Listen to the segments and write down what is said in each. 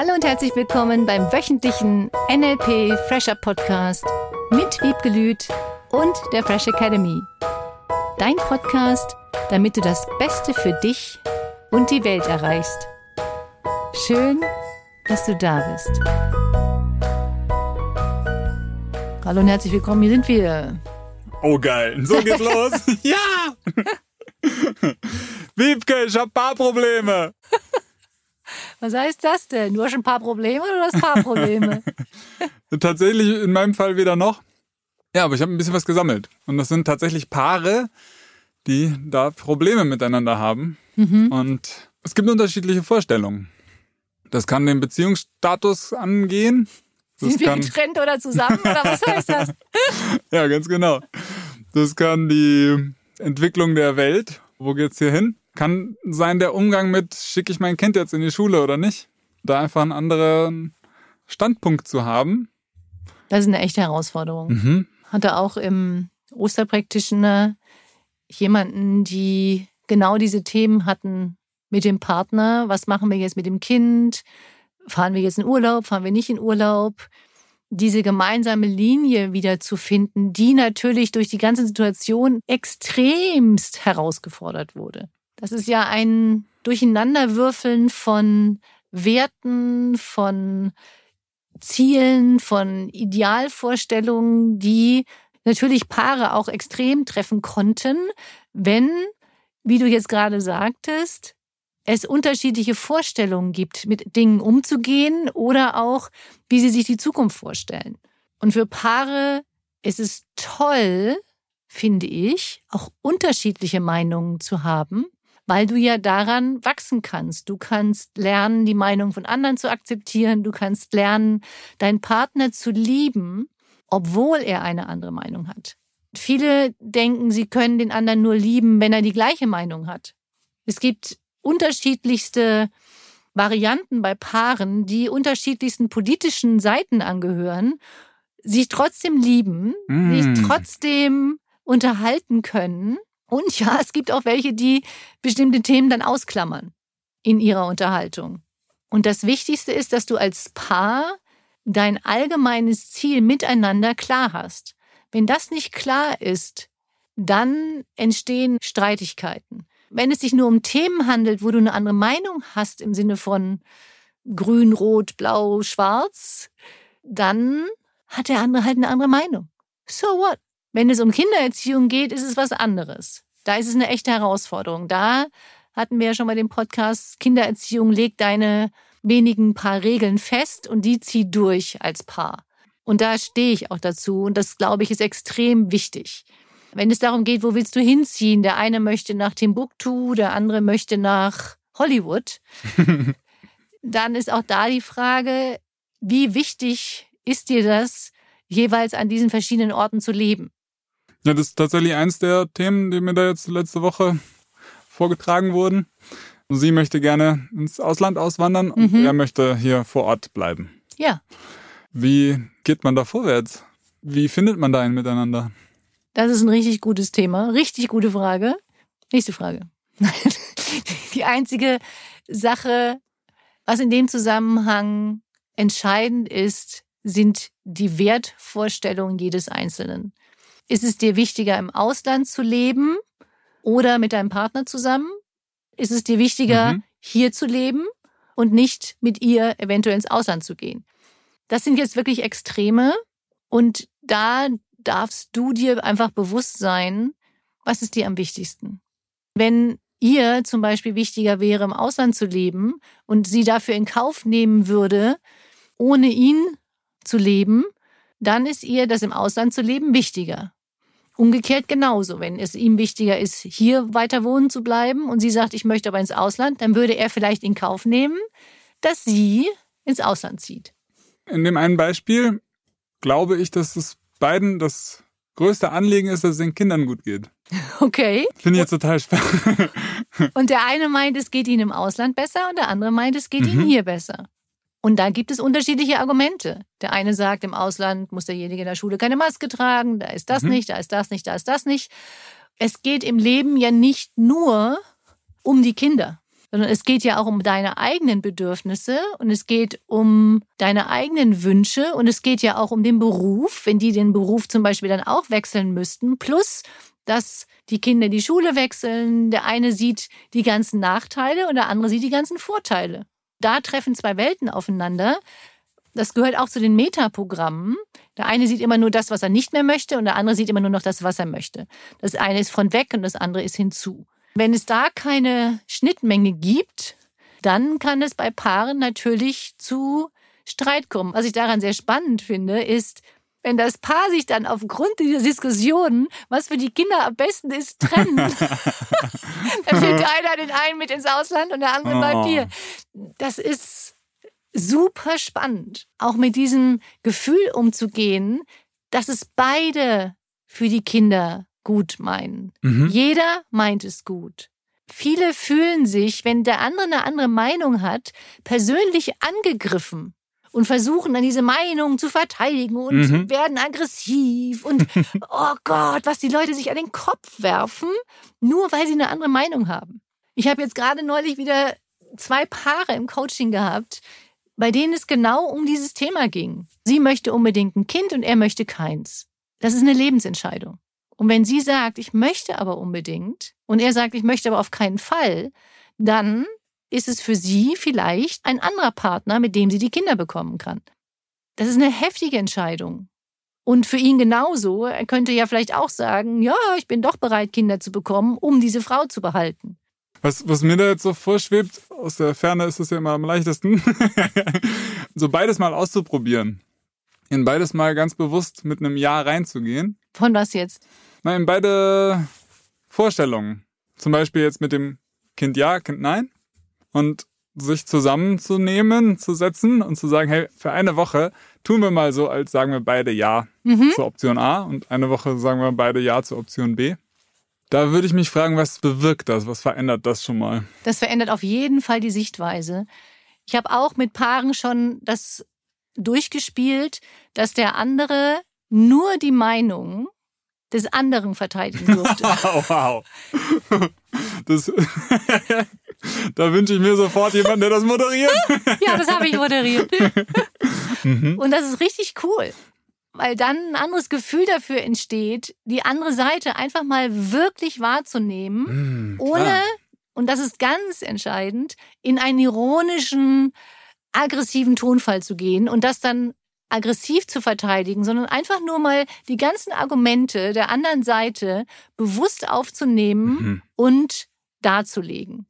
Hallo und herzlich willkommen beim wöchentlichen NLP Fresher Podcast mit Wiebke Lüth und der Fresh Academy. Dein Podcast, damit du das Beste für dich und die Welt erreichst. Schön, dass du da bist. Hallo und herzlich willkommen, hier sind wir. Oh geil, so geht's los. ja! Wiebke, ich hab paar Probleme. Was heißt das denn? Du hast ein paar Probleme oder du hast paar Probleme? tatsächlich in meinem Fall weder noch. Ja, aber ich habe ein bisschen was gesammelt. Und das sind tatsächlich Paare, die da Probleme miteinander haben. Mhm. Und es gibt unterschiedliche Vorstellungen. Das kann den Beziehungsstatus angehen. Das Sind wir getrennt oder zusammen oder was heißt das? ja, ganz genau. Das kann die Entwicklung der Welt, wo geht's hier hin? Kann sein der Umgang mit, schicke ich mein Kind jetzt in die Schule oder nicht? Da einfach einen anderen Standpunkt zu haben. Das ist eine echte Herausforderung. Mhm. Hatte auch im Osterpraktischen jemanden, die genau diese Themen hatten mit dem Partner. Was machen wir jetzt mit dem Kind? Fahren wir jetzt in Urlaub? Fahren wir nicht in Urlaub? diese gemeinsame Linie wieder zu finden, die natürlich durch die ganze Situation extremst herausgefordert wurde. Das ist ja ein Durcheinanderwürfeln von Werten, von Zielen, von Idealvorstellungen, die natürlich Paare auch extrem treffen konnten, wenn, wie du jetzt gerade sagtest, es unterschiedliche Vorstellungen gibt, mit Dingen umzugehen oder auch, wie sie sich die Zukunft vorstellen. Und für Paare ist es toll, finde ich, auch unterschiedliche Meinungen zu haben, weil du ja daran wachsen kannst. Du kannst lernen, die Meinung von anderen zu akzeptieren. Du kannst lernen, deinen Partner zu lieben, obwohl er eine andere Meinung hat. Viele denken, sie können den anderen nur lieben, wenn er die gleiche Meinung hat. Es gibt unterschiedlichste Varianten bei Paaren, die unterschiedlichsten politischen Seiten angehören, sich trotzdem lieben, mm. sich trotzdem unterhalten können und ja, es gibt auch welche, die bestimmte Themen dann ausklammern in ihrer Unterhaltung. Und das Wichtigste ist, dass du als Paar dein allgemeines Ziel miteinander klar hast. Wenn das nicht klar ist, dann entstehen Streitigkeiten. Wenn es sich nur um Themen handelt, wo du eine andere Meinung hast im Sinne von grün, rot, blau, schwarz, dann hat der andere halt eine andere Meinung. So what? Wenn es um Kindererziehung geht, ist es was anderes. Da ist es eine echte Herausforderung. Da hatten wir ja schon mal den Podcast Kindererziehung, leg deine wenigen paar Regeln fest und die zieh durch als Paar. Und da stehe ich auch dazu und das, glaube ich, ist extrem wichtig. Wenn es darum geht, wo willst du hinziehen? Der eine möchte nach Timbuktu, der andere möchte nach Hollywood. dann ist auch da die Frage, wie wichtig ist dir das, jeweils an diesen verschiedenen Orten zu leben? Ja, das ist tatsächlich eins der Themen, die mir da jetzt letzte Woche vorgetragen wurden. Sie möchte gerne ins Ausland auswandern und mhm. er möchte hier vor Ort bleiben. Ja. Wie geht man da vorwärts? Wie findet man da ein Miteinander? Das ist ein richtig gutes Thema. Richtig gute Frage. Nächste Frage. Die einzige Sache, was in dem Zusammenhang entscheidend ist, sind die Wertvorstellungen jedes Einzelnen. Ist es dir wichtiger, im Ausland zu leben oder mit deinem Partner zusammen? Ist es dir wichtiger, mhm. hier zu leben und nicht mit ihr eventuell ins Ausland zu gehen? Das sind jetzt wirklich Extreme und da darfst du dir einfach bewusst sein, was ist dir am wichtigsten. Wenn ihr zum Beispiel wichtiger wäre, im Ausland zu leben und sie dafür in Kauf nehmen würde, ohne ihn zu leben, dann ist ihr das im Ausland zu leben wichtiger. Umgekehrt genauso. Wenn es ihm wichtiger ist, hier weiter wohnen zu bleiben und sie sagt, ich möchte aber ins Ausland, dann würde er vielleicht in Kauf nehmen, dass sie ins Ausland zieht. In dem einen Beispiel glaube ich, dass es beiden das größte Anliegen ist, dass es den Kindern gut geht. Okay. Finde ich jetzt total spannend. Und der eine meint, es geht ihnen im Ausland besser und der andere meint, es geht mhm. ihnen hier besser. Und da gibt es unterschiedliche Argumente. Der eine sagt, im Ausland muss derjenige in der Schule keine Maske tragen, da ist das mhm. nicht, da ist das nicht, da ist das nicht. Es geht im Leben ja nicht nur um die Kinder. sondern es geht ja auch um deine eigenen Bedürfnisse und es geht um deine eigenen Wünsche und es geht ja auch um den Beruf, wenn die den Beruf zum Beispiel dann auch wechseln müssten, plus dass die Kinder die Schule wechseln, der eine sieht die ganzen Nachteile und der andere sieht die ganzen Vorteile. Da treffen zwei Welten aufeinander. Das gehört auch zu den Metaprogrammen. Der eine sieht immer nur das, was er nicht mehr möchte, und der andere sieht immer nur noch das, was er möchte. Das eine ist von weg und das andere ist hinzu. Wenn es da keine Schnittmenge gibt, dann kann es bei Paaren natürlich zu Streit kommen. Was ich daran sehr spannend finde, ist, wenn das Paar sich dann aufgrund dieser Diskussionen, was für die Kinder am besten ist, trennen, dann schickt einer den einen mit ins Ausland und der andere oh. bleibt hier. Das ist super spannend, auch mit diesem Gefühl umzugehen, dass es beide für die Kinder gut meinen. Mhm. Jeder meint es gut. Viele fühlen sich, wenn der andere eine andere Meinung hat, persönlich angegriffen und versuchen dann diese Meinung zu verteidigen und mhm. werden aggressiv und oh Gott, was die Leute sich an den Kopf werfen, nur weil sie eine andere Meinung haben. Ich habe jetzt gerade neulich wieder zwei Paare im Coaching gehabt, bei denen es genau um dieses Thema ging. Sie möchte unbedingt ein Kind und er möchte keins. Das ist eine Lebensentscheidung. Und wenn sie sagt, ich möchte aber unbedingt und er sagt, ich möchte aber auf keinen Fall, dann ist es für sie vielleicht ein anderer Partner, mit dem sie die Kinder bekommen kann. Das ist eine heftige Entscheidung. Und für ihn genauso. Er könnte ja vielleicht auch sagen, ja, ich bin doch bereit, Kinder zu bekommen, um diese Frau zu behalten. Was, was mir da jetzt so vorschwebt, aus der Ferne ist es ja immer am leichtesten, so beides mal auszuprobieren. In beides mal ganz bewusst mit einem Ja reinzugehen. Von was jetzt? Na, in beide Vorstellungen. Zum Beispiel jetzt mit dem Kind Ja, Kind Nein und sich zusammenzunehmen, zu setzen und zu sagen, hey, für eine Woche tun wir mal so, als sagen wir beide Ja mhm. zur Option A und eine Woche sagen wir beide Ja zur Option B. Da würde ich mich fragen, was bewirkt das? Was verändert das schon mal? Das verändert auf jeden Fall die Sichtweise. Ich habe auch mit Paaren schon das durchgespielt, dass der andere nur die Meinung des anderen verteidigen durfte. wow. Das, da wünsche ich mir sofort jemanden, der das moderiert. ja, das habe ich moderiert. Mhm. Und das ist richtig cool, weil dann ein anderes Gefühl dafür entsteht, die andere Seite einfach mal wirklich wahrzunehmen, mhm, ohne, und das ist ganz entscheidend, in einen ironischen, aggressiven Tonfall zu gehen und das dann aggressiv zu verteidigen, sondern einfach nur mal die ganzen Argumente der anderen Seite bewusst aufzunehmen mhm. und darzulegen.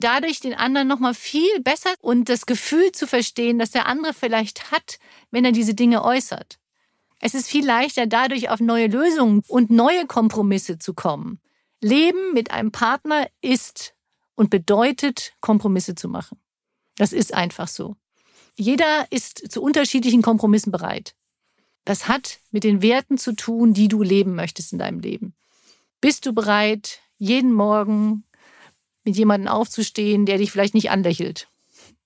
Dadurch den anderen nochmal viel besser und das Gefühl zu verstehen, dass der andere vielleicht hat, wenn er diese Dinge äußert. Es ist viel leichter, dadurch auf neue Lösungen und neue Kompromisse zu kommen. Leben mit einem Partner ist und bedeutet, Kompromisse zu machen. Das ist einfach so. Jeder ist zu unterschiedlichen Kompromissen bereit. Das hat mit den Werten zu tun, die du leben möchtest in deinem Leben. Bist du bereit, jeden Morgen mit jemandem aufzustehen, der dich vielleicht nicht anlächelt?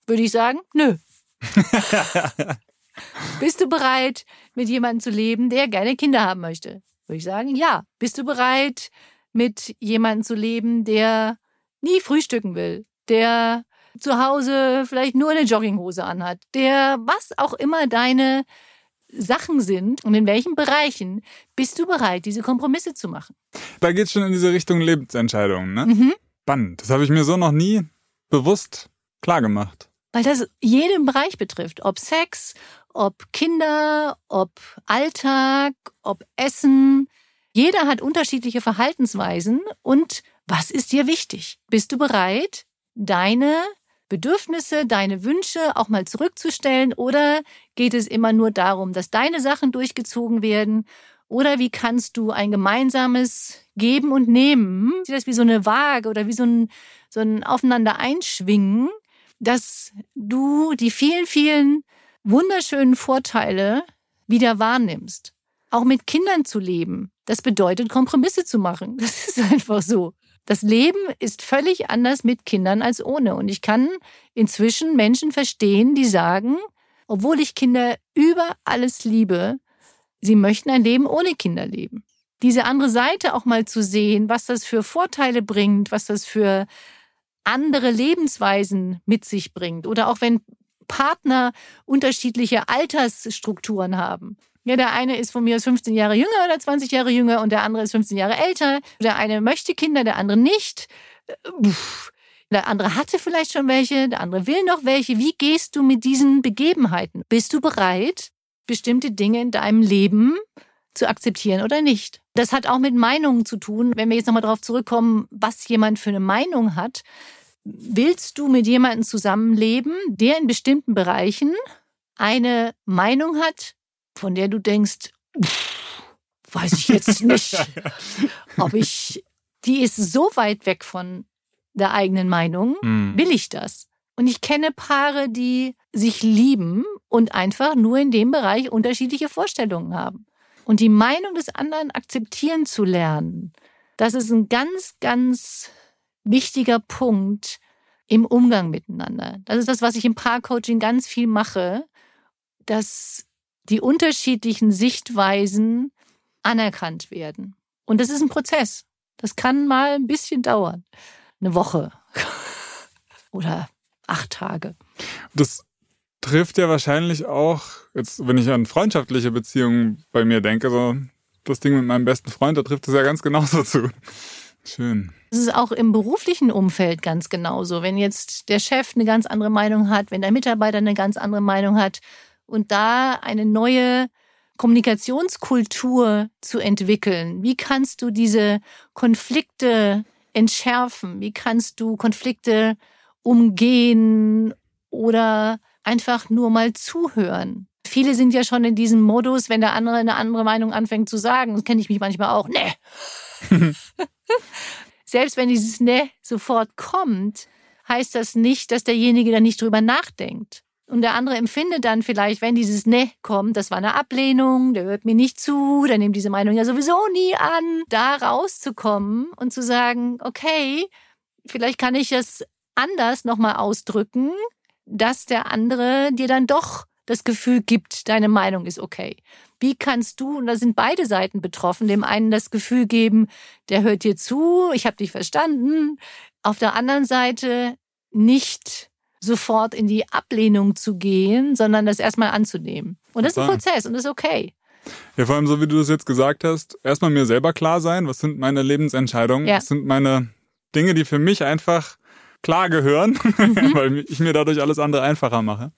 Würde ich sagen, nö. Bist du bereit, mit jemandem zu leben, der gerne Kinder haben möchte? Würde ich sagen, ja. Bist du bereit, mit jemandem zu leben, der nie frühstücken will, der zu Hause vielleicht nur eine Jogginghose anhat, der was auch immer deine Sachen sind und in welchen Bereichen bist du bereit, diese Kompromisse zu machen. Da geht es schon in diese Richtung Lebensentscheidungen, ne? Mhm. Spannend. Das habe ich mir so noch nie bewusst klar gemacht. Weil das jeden Bereich betrifft. Ob Sex, ob Kinder, ob Alltag, ob Essen. Jeder hat unterschiedliche Verhaltensweisen. Und was ist dir wichtig? Bist du bereit, deine Bedürfnisse, deine Wünsche auch mal zurückzustellen? Oder geht es immer nur darum, dass deine Sachen durchgezogen werden? Oder wie kannst du ein gemeinsames Geben und Nehmen, sieh das wie so eine Waage oder wie so ein, so ein Aufeinander einschwingen, dass du die vielen, vielen wunderschönen Vorteile wieder wahrnimmst. Auch mit Kindern zu leben, das bedeutet Kompromisse zu machen. Das ist einfach so. Das Leben ist völlig anders mit Kindern als ohne. Und ich kann inzwischen Menschen verstehen, die sagen, obwohl ich Kinder über alles liebe, sie möchten ein Leben ohne Kinder leben. Diese andere Seite auch mal zu sehen, was das für Vorteile bringt, was das für andere Lebensweisen mit sich bringt oder auch wenn Partner unterschiedliche Altersstrukturen haben. Ja, der eine ist von mir aus 15 Jahre jünger oder 20 Jahre jünger und der andere ist 15 Jahre älter. Der eine möchte Kinder, der andere nicht. Der andere hatte vielleicht schon welche, der andere will noch welche. Wie gehst du mit diesen Begebenheiten? Bist du bereit, bestimmte Dinge in deinem Leben zu akzeptieren oder nicht? Das hat auch mit Meinungen zu tun. Wenn wir jetzt nochmal darauf zurückkommen, was jemand für eine Meinung hat, willst du mit jemandem zusammenleben, der in bestimmten Bereichen eine Meinung hat, von der du denkst, weiß ich jetzt nicht, ob ich, die ist so weit weg von der eigenen Meinung, mhm. will ich das? Und ich kenne Paare, die sich lieben und einfach nur in dem Bereich unterschiedliche Vorstellungen haben. Und die Meinung des anderen akzeptieren zu lernen, das ist ein ganz, ganz wichtiger Punkt im Umgang miteinander. Das ist das, was ich im Paarcoaching ganz viel mache, dass die unterschiedlichen Sichtweisen anerkannt werden. Und das ist ein Prozess. Das kann mal ein bisschen dauern. Eine Woche oder acht Tage. Das trifft ja wahrscheinlich auch, jetzt, wenn ich an freundschaftliche Beziehungen bei mir denke, so das Ding mit meinem besten Freund, da trifft es ja ganz genauso zu. Schön. Es ist auch im beruflichen Umfeld ganz genauso. Wenn jetzt der Chef eine ganz andere Meinung hat, wenn der Mitarbeiter eine ganz andere Meinung hat und da eine neue Kommunikationskultur zu entwickeln. Wie kannst du diese Konflikte entschärfen? Wie kannst du Konflikte umgehen oder einfach nur mal zuhören? Viele sind ja schon in diesem Modus, wenn der andere eine andere Meinung anfängt zu sagen, das kenne ich mich manchmal auch, ne. Selbst wenn dieses ne sofort kommt, heißt das nicht, dass derjenige da nicht drüber nachdenkt. Und der andere empfindet dann vielleicht, wenn dieses Ne kommt, das war eine Ablehnung, der hört mir nicht zu, der nimmt diese Meinung ja sowieso nie an, da rauszukommen und zu sagen, okay, vielleicht kann ich es anders nochmal ausdrücken, dass der andere dir dann doch das Gefühl gibt, deine Meinung ist okay. Wie kannst du, und da sind beide Seiten betroffen, dem einen das Gefühl geben, der hört dir zu, ich habe dich verstanden, auf der anderen Seite nicht sofort in die Ablehnung zu gehen, sondern das erstmal anzunehmen. Und das ist ein Prozess und das ist okay. Ja, vor allem so wie du das jetzt gesagt hast, erstmal mir selber klar sein, was sind meine Lebensentscheidungen, ja. was sind meine Dinge, die für mich einfach klar gehören, mhm. weil ich mir dadurch alles andere einfacher mache.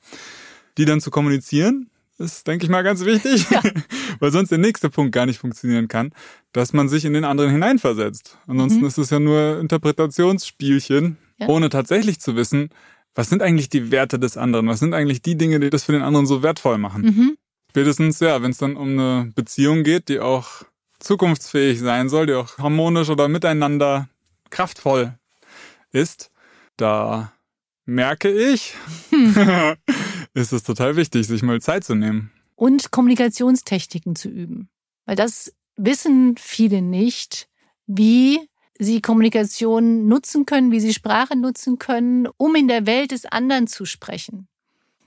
Die dann zu kommunizieren, ist, denke ich mal, ganz wichtig, ja. weil sonst der nächste Punkt gar nicht funktionieren kann, dass man sich in den anderen hineinversetzt. Ansonsten mhm. ist es ja nur Interpretationsspielchen, ja. ohne tatsächlich zu wissen, was sind eigentlich die Werte des anderen? Was sind eigentlich die Dinge, die das für den anderen so wertvoll machen? Mhm. Spätestens, ja, wenn es dann um eine Beziehung geht, die auch zukunftsfähig sein soll, die auch harmonisch oder miteinander kraftvoll ist, da merke ich, hm. ist es total wichtig, sich mal Zeit zu nehmen. Und Kommunikationstechniken zu üben. Weil das wissen viele nicht, wie sie Kommunikation nutzen können, wie sie Sprache nutzen können, um in der Welt des anderen zu sprechen.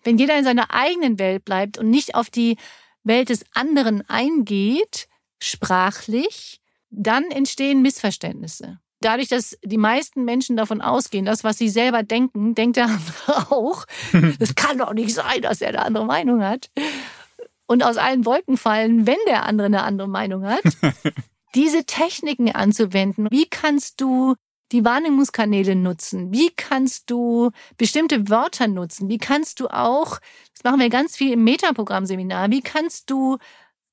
Wenn jeder in seiner eigenen Welt bleibt und nicht auf die Welt des anderen eingeht, sprachlich, dann entstehen Missverständnisse. Dadurch, dass die meisten Menschen davon ausgehen, das, was sie selber denken, denkt der andere auch. Das kann doch nicht sein, dass er eine andere Meinung hat. Und aus allen Wolken fallen, wenn der andere eine andere Meinung hat. diese Techniken anzuwenden. Wie kannst du die Wahrnehmungskanäle nutzen? Wie kannst du bestimmte Wörter nutzen? Wie kannst du auch, das machen wir ganz viel im Metaprogramm-Seminar, wie kannst du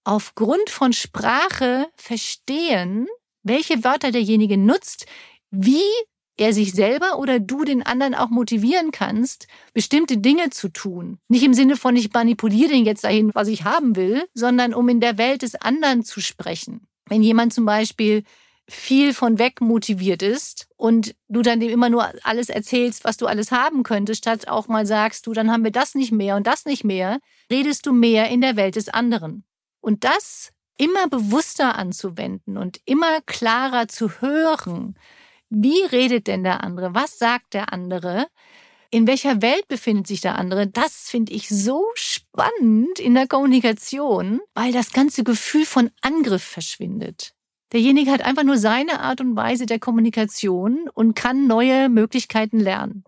aufgrund von Sprache verstehen, welche Wörter derjenige nutzt, wie er sich selber oder du den anderen auch motivieren kannst, bestimmte Dinge zu tun. Nicht im Sinne von, ich manipuliere den jetzt dahin, was ich haben will, sondern um in der Welt des anderen zu sprechen. Wenn jemand zum Beispiel viel von weg motiviert ist und du dann dem immer nur alles erzählst, was du alles haben könntest, statt auch mal sagst, du, dann haben wir das nicht mehr und das nicht mehr, redest du mehr in der Welt des anderen. Und das immer bewusster anzuwenden und immer klarer zu hören, wie redet denn der andere, was sagt der andere, in welcher Welt befindet sich der andere, das finde ich so spannend in der Kommunikation, weil das ganze Gefühl von Angriff verschwindet. Derjenige hat einfach nur seine Art und Weise der Kommunikation und kann neue Möglichkeiten lernen.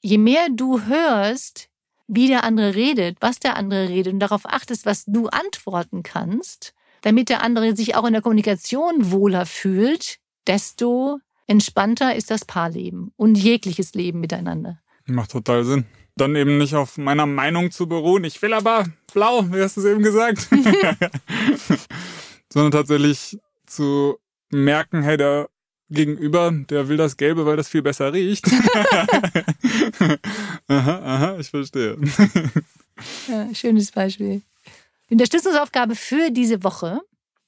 Je mehr du hörst, wie der andere redet, was der andere redet und darauf achtest, was du antworten kannst, damit der andere sich auch in der Kommunikation wohler fühlt, desto entspannter ist das Paarleben und jegliches Leben miteinander. Macht total Sinn. Dann eben nicht auf meiner Meinung zu beruhen. Ich will aber blau, wie hast du es eben gesagt? Sondern tatsächlich zu merken, hey, der Gegenüber, der will das Gelbe, weil das viel besser riecht. aha, aha, ich verstehe. ja, schönes Beispiel. Unterstützungsaufgabe für diese Woche,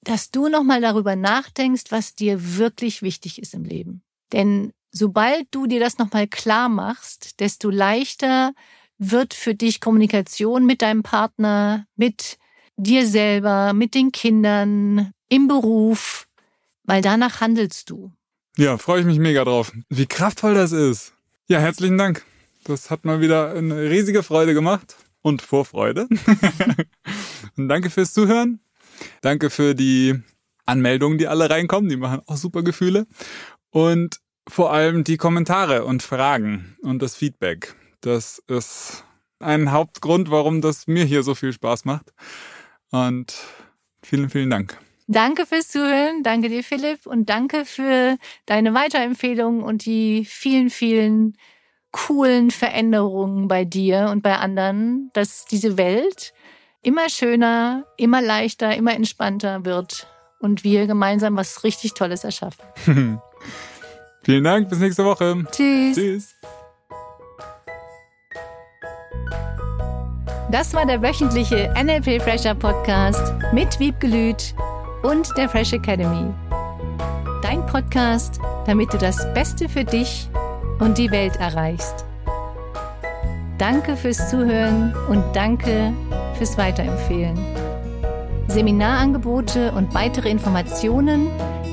dass du nochmal darüber nachdenkst, was dir wirklich wichtig ist im Leben. Denn sobald du dir das nochmal klar machst, desto leichter wird für dich Kommunikation mit deinem Partner, mit dir selber, mit den Kindern, im Beruf, weil danach handelst du. Ja, freue ich mich mega drauf. Wie kraftvoll das ist. Ja, herzlichen Dank. Das hat mal wieder eine riesige Freude gemacht und Vorfreude. und danke fürs Zuhören. Danke für die Anmeldungen, die alle reinkommen. Die machen auch super Gefühle. Und vor allem die Kommentare und Fragen und das Feedback. Das ist ein Hauptgrund, warum das mir hier so viel Spaß macht. Und vielen, vielen Dank. Danke fürs Zuhören, danke dir, Philipp, und danke für deine Weiterempfehlungen und die vielen, vielen coolen Veränderungen bei dir und bei anderen, dass diese Welt immer schöner, immer leichter, immer entspannter wird und wir gemeinsam was richtig Tolles erschaffen. Vielen Dank, bis nächste Woche. Tschüss. Tschüss. Das war der wöchentliche NLP Fresher Podcast mit Wiebgelüt und der Fresh Academy. Dein Podcast, damit du das Beste für dich und die Welt erreichst. Danke fürs Zuhören und danke fürs Weiterempfehlen. Seminarangebote und weitere Informationen